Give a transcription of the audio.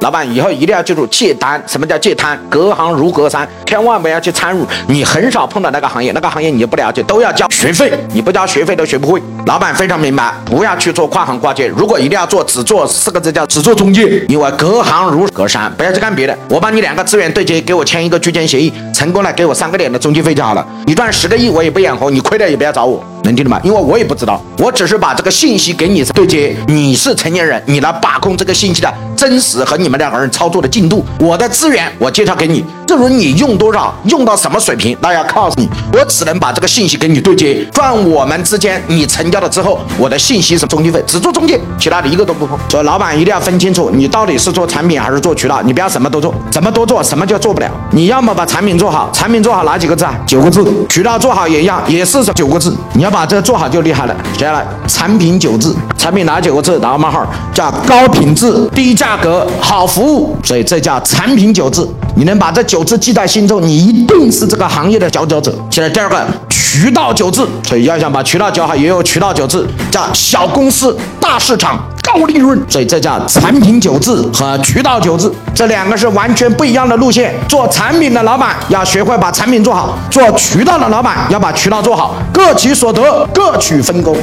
老板以后一定要记住戒单。什么叫戒贪？隔行如隔山，千万不要去参与。你很少碰到那个行业，那个行业你不了解，都要交学费，你不交学费都学不会。老板非常明白，不要去做跨行跨界。如果一定要做，只做四个字叫只做中介，因为隔行如隔山，不要去干别的。我帮你两个资源对接，给我签一个居间协议，成功了给我三个点的中介费就好了。你赚十个亿我也不眼红，你亏了也不要找我。能听懂吗？因为我也不知道，我只是把这个信息给你对接。你是成年人，你来把控这个信息的真实和你们两个人操作的进度。我的资源我介绍给你，至于你用多少，用到什么水平，那要靠你。我只能把这个信息跟你对接。算我们之间，你成交了之后，我的信息是中介费，只做中介，其他的一个都不碰。所以老板一定要分清楚，你到底是做产品还是做渠道，你不要什么都做，什么都做，什么就做不了。你要么把产品做好，产品做好哪几个字啊？九个字。渠道做好也一样，也是九个字。你要把这做好就厉害了。接下来，产品九字，产品哪九个字？打个冒号，叫高品质、低价价格、好服务。所以这叫产品九字。你能把这九字记在心中，你一定是这个行业的佼佼者。现在第二个，渠道九字。所以要想把渠道教好，也有渠道九字，叫小公司大市场。高利润，所以这叫产品九字和渠道九字，这两个是完全不一样的路线。做产品的老板要学会把产品做好，做渠道的老板要把渠道做好，各取所得，各取分工。